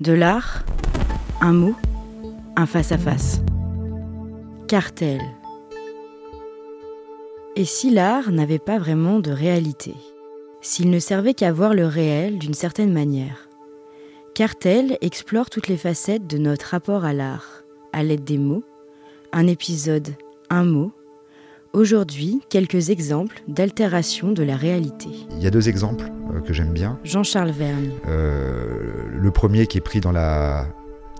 De l'art, un mot, un face-à-face. Cartel. Et si l'art n'avait pas vraiment de réalité? S'il ne servait qu'à voir le réel d'une certaine manière? Cartel explore toutes les facettes de notre rapport à l'art, à l'aide des mots. Un épisode, un mot. Aujourd'hui, quelques exemples d'altération de la réalité. Il y a deux exemples euh, que j'aime bien. Jean-Charles Vergne. Euh, le premier qui est pris dans la,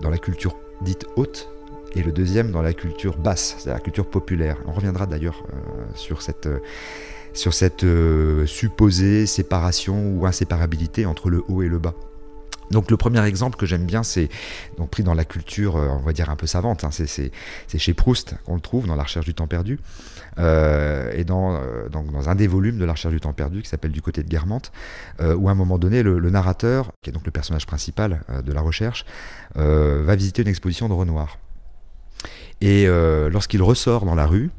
dans la culture dite haute, et le deuxième dans la culture basse, c'est-à-dire la culture populaire. On reviendra d'ailleurs euh, sur cette, sur cette euh, supposée séparation ou inséparabilité entre le haut et le bas. Donc le premier exemple que j'aime bien, c'est donc pris dans la culture, euh, on va dire un peu savante. hein, c'est- chez Proust qu'on le trouve dans La Recherche du temps perdu, euh, et dans, euh, dans, un des volumes de La Recherche du temps perdu qui s'appelle Du côté de Guermantes, où à un moment donné, le, narrateur, qui est donc le personnage principal de la recherche, va visiter une exposition de Renoir. Et lorsqu'il ressort dans la rue,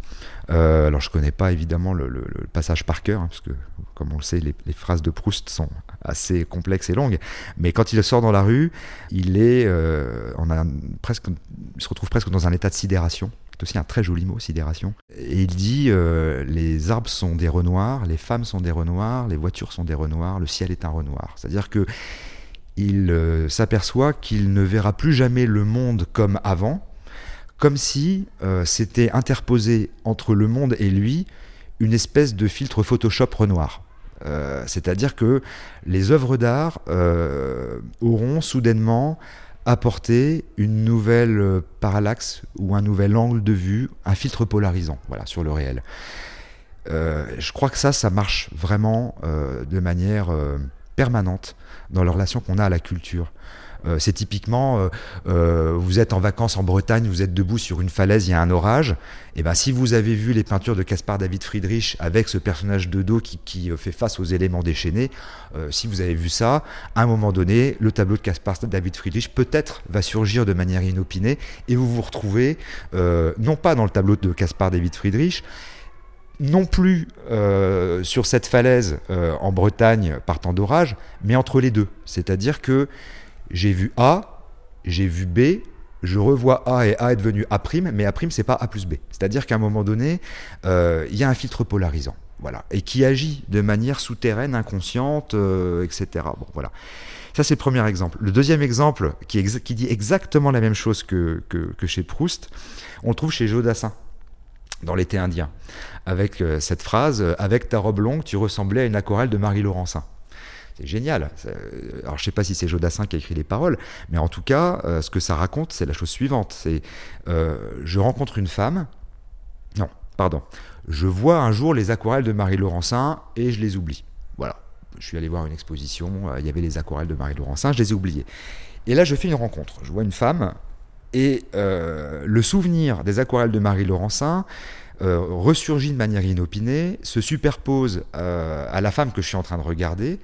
alors je connais pas évidemment le, passage par cœur, hein, parce que comme on le sait, les phrases de Proust sont assez complexes et longues. Mais quand il sort dans la rue, il est, euh, on a presque, il se retrouve presque dans un état de sidération. C'est aussi un très joli mot, sidération. Et il dit euh, les arbres sont des renoirs, les femmes sont des renoirs, les voitures sont des renoirs, le ciel est un renoir. C'est-à-dire que il euh, s'aperçoit qu'il ne verra plus jamais le monde comme avant, comme si euh, s'était interposé entre le monde et lui une espèce de filtre Photoshop Renoir. Euh, C'est-à-dire que les œuvres d'art euh, auront soudainement apporté une nouvelle euh, parallaxe ou un nouvel angle de vue, un filtre polarisant voilà, sur le réel. Je crois que ça, ça marche vraiment de manière permanente dans la relation qu'on a à la culture. Euh, c'est typiquement, euh, euh, vous êtes en vacances en Bretagne, vous êtes debout sur une falaise, il y a un orage. Et ben, si vous avez vu les peintures de Caspar David Friedrich avec ce personnage de dos qui, fait face aux éléments déchaînés, si vous avez vu ça, à un moment donné, le tableau de Caspar David Friedrich peut-être va surgir de manière inopinée et vous vous retrouvez non pas dans le tableau de Caspar David Friedrich, non plus sur cette falaise en Bretagne par temps d'orage, mais entre les deux. C'est-à-dire que j'ai vu A, j'ai vu B, je revois A et A est devenu A', mais A', c'est pas A plus B. C'est-à-dire qu'à un moment donné, euh, il y a un filtre polarisant. Voilà, et qui agit de manière souterraine, inconsciente, euh, etc. Bon, voilà. Ça, c'est le premier exemple. Le deuxième exemple, qui, dit exactement la même chose que, que, chez Proust, on le trouve chez Jodassin, dans l'été indien, avec euh, cette phrase Avec ta robe longue, tu ressemblais à une aquarelle de Marie Laurencin. C'est génial. Euh, Alors, je sais pas si c'est Jodassin qui a écrit les paroles, mais en tout cas, euh, ce que ça raconte, c'est la chose suivante. C'est euh, je rencontre une femme. Non, pardon. Je vois un jour les aquarelles de Marie Laurencin et je les oublie. Voilà. Je suis allé voir une exposition, il y avait les aquarelles de Marie Laurencin, je les ai oubliées. Et là, je fais une rencontre. Je vois une femme et le souvenir des aquarelles de Marie Laurencin ressurgit de manière inopinée, se superpose à la femme que je suis en train de regarder,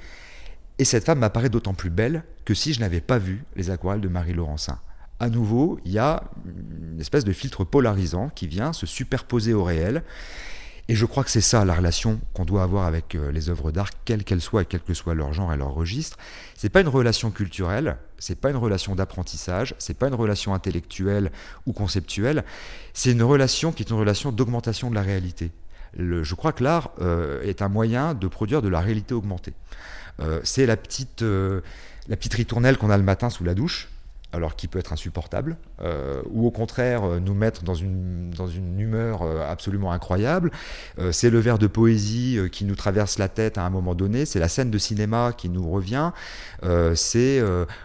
et cette femme m'apparaît d'autant plus belle que si je n'avais pas vu les aquarelles de Marie Laurencin. À nouveau, il y a une espèce de filtre polarisant qui vient se superposer au réel. Et je crois que c'est ça la relation qu'on doit avoir avec euh, les œuvres d'art, quelles qu'elles soient et quel que soit leur genre et leur registre. C'est pas une relation culturelle, c'est pas une relation d'apprentissage, c'est pas une relation intellectuelle ou conceptuelle, c'est une relation qui est une relation d'augmentation de la réalité. Je crois que l'art euh, est un moyen de produire de la réalité augmentée. Euh, c'est la petite, euh, la petite ritournelle qu'on a le matin sous la douche, alors qui peut être insupportable, euh, ou au contraire euh, nous mettre dans une, dans une humeur euh, absolument incroyable. C'est le vers de poésie qui nous traverse la tête à un moment donné, c'est la scène de cinéma qui nous revient, c'est...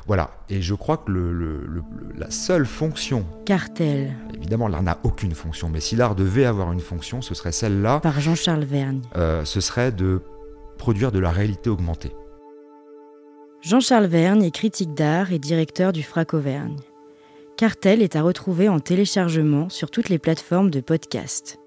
voilà, et je crois que le- le- le- la seule fonction, Cartel évidemment l'art n'a aucune fonction, mais si l'art devait avoir une fonction, ce serait celle-là, par Jean-Charles Vergne. ce serait de produire de la réalité augmentée. Jean-Charles Vergne est critique d'art et directeur du FRAC Auvergne. Cartel est à retrouver en téléchargement sur toutes les plateformes de podcast.